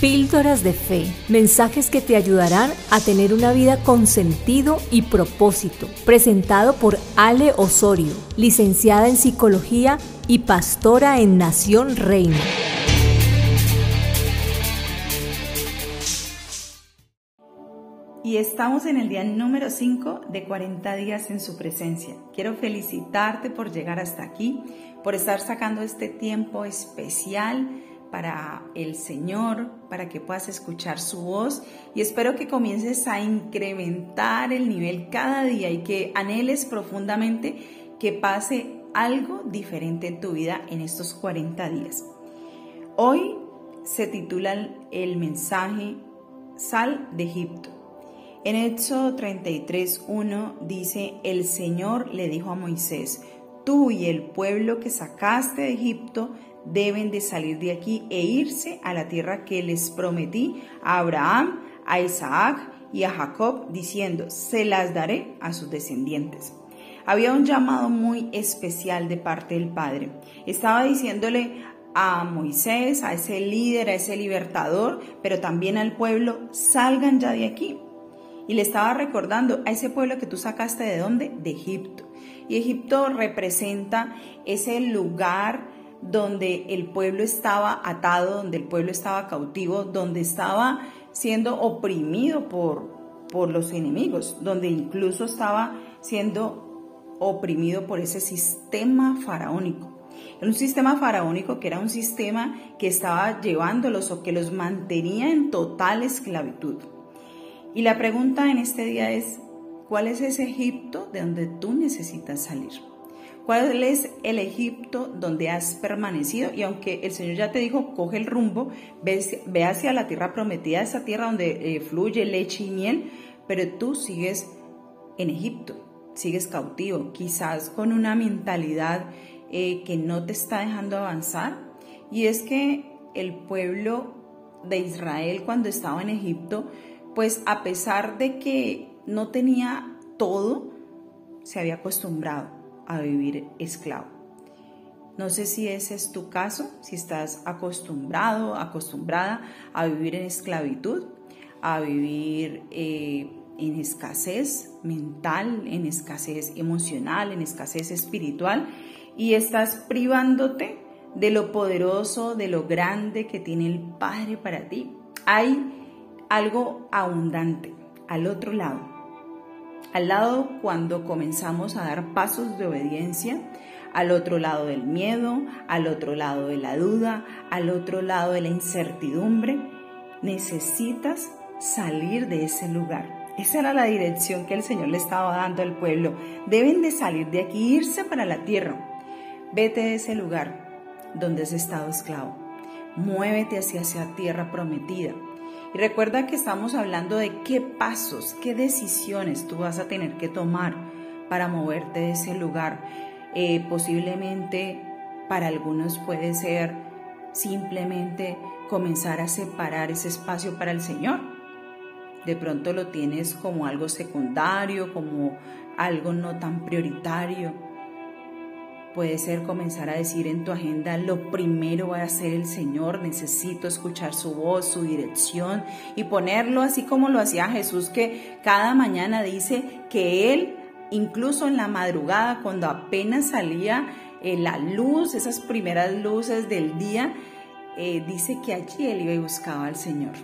Píldoras de Fe, mensajes que te ayudarán a tener una vida con sentido y propósito. Presentado por Ale Osorio, licenciada en Psicología y pastora en Nación Reina. Y estamos en el día número 5 de 40 días en su presencia. Quiero felicitarte por llegar hasta aquí, por estar sacando este tiempo especial para el Señor, para que puedas escuchar su voz y espero que comiences a incrementar el nivel cada día y que anheles profundamente que pase algo diferente en tu vida en estos 40 días. Hoy se titula el mensaje Sal de Egipto. En Éxodo 33.1 dice, el Señor le dijo a Moisés, tú y el pueblo que sacaste de Egipto deben de salir de aquí e irse a la tierra que les prometí a Abraham, a Isaac y a Jacob, diciendo, se las daré a sus descendientes. Había un llamado muy especial de parte del Padre. Estaba diciéndole a Moisés, a ese líder, a ese libertador, pero también al pueblo, salgan ya de aquí. Y le estaba recordando a ese pueblo que tú sacaste de dónde? De Egipto. Y Egipto representa ese lugar donde el pueblo estaba atado, donde el pueblo estaba cautivo, donde estaba siendo oprimido por, por los enemigos, donde incluso estaba siendo oprimido por ese sistema faraónico. Un sistema faraónico que era un sistema que estaba llevándolos o que los mantenía en total esclavitud. Y la pregunta en este día es, ¿cuál es ese Egipto de donde tú necesitas salir? ¿Cuál es el Egipto donde has permanecido? Y aunque el Señor ya te dijo, coge el rumbo, ve, hacia la tierra prometida, esa tierra donde eh, fluye leche y miel, pero tú sigues en Egipto, sigues cautivo, quizás con una mentalidad eh, que no te está dejando avanzar. Y es que el pueblo de Israel cuando estaba en Egipto, pues a pesar de que no tenía todo, se había acostumbrado a vivir esclavo. No sé si ese es tu caso, si estás acostumbrado, acostumbrada a vivir en esclavitud, a vivir eh, en escasez mental, en escasez emocional, en escasez espiritual y estás privándote de lo poderoso, de lo grande que tiene el Padre para ti. Hay algo abundante al otro lado al lado cuando comenzamos a dar pasos de obediencia, al otro lado del miedo, al otro lado de la duda, al otro lado de la incertidumbre, necesitas salir de ese lugar. Esa era la dirección que el Señor le estaba dando al pueblo. Deben de salir de aquí, irse para la tierra. Vete de ese lugar donde has estado esclavo. Muévete hacia esa tierra prometida y recuerda que estamos hablando de qué pasos, qué decisiones tú vas a tener que tomar para moverte de ese lugar. Eh, posiblemente para algunos puede ser simplemente comenzar a separar ese espacio para el Señor. De pronto lo tienes como algo secundario, como algo no tan prioritario Puede ser comenzar a decir en tu agenda, lo primero va a ser el Señor, necesito escuchar su voz, su dirección y ponerlo así como lo hacía Jesús, que cada mañana dice que Él, incluso en la madrugada, cuando apenas salía eh, la luz, esas primeras luces del día, eh, dice que allí Él iba y buscaba al Señor.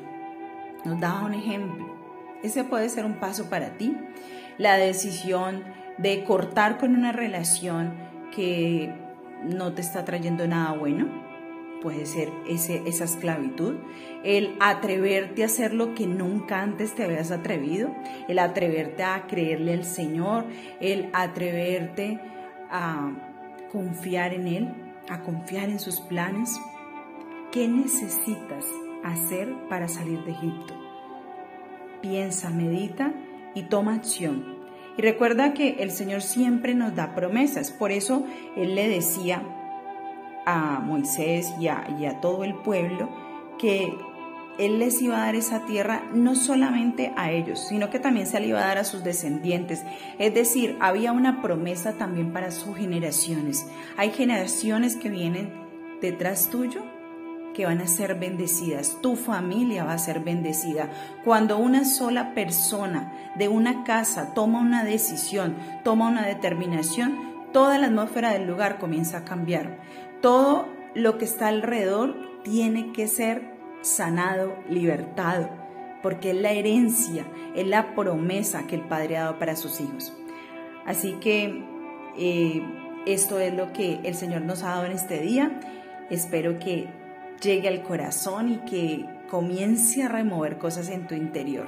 Nos daba un ejemplo. Ese puede ser un paso para ti. La decisión de cortar con una relación que no te está trayendo nada bueno, puede ser ese, esa esclavitud, el atreverte a hacer lo que nunca antes te habías atrevido, el atreverte a creerle al Señor, el atreverte a confiar en Él, a confiar en sus planes. ¿Qué necesitas hacer para salir de Egipto? Piensa, medita y toma acción y recuerda que el Señor siempre nos da promesas. Por eso Él le decía a Moisés y a, todo el pueblo que Él les iba a dar esa tierra no solamente a ellos, sino que también se le iba a dar a sus descendientes. Es decir, había una promesa también para sus generaciones. Hay generaciones que vienen detrás tuyo que van a ser bendecidas, tu familia va a ser bendecida. Cuando una sola persona de una casa toma una decisión, toma una determinación, toda la atmósfera del lugar comienza a cambiar. Todo lo que está alrededor tiene que ser sanado, libertado, porque es la herencia, es la promesa que el Padre ha dado para sus hijos. Así que eh, esto es lo que el Señor nos ha dado en este día. Espero que llegue al corazón y que comience a remover cosas en tu interior.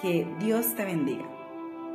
Que Dios te bendiga.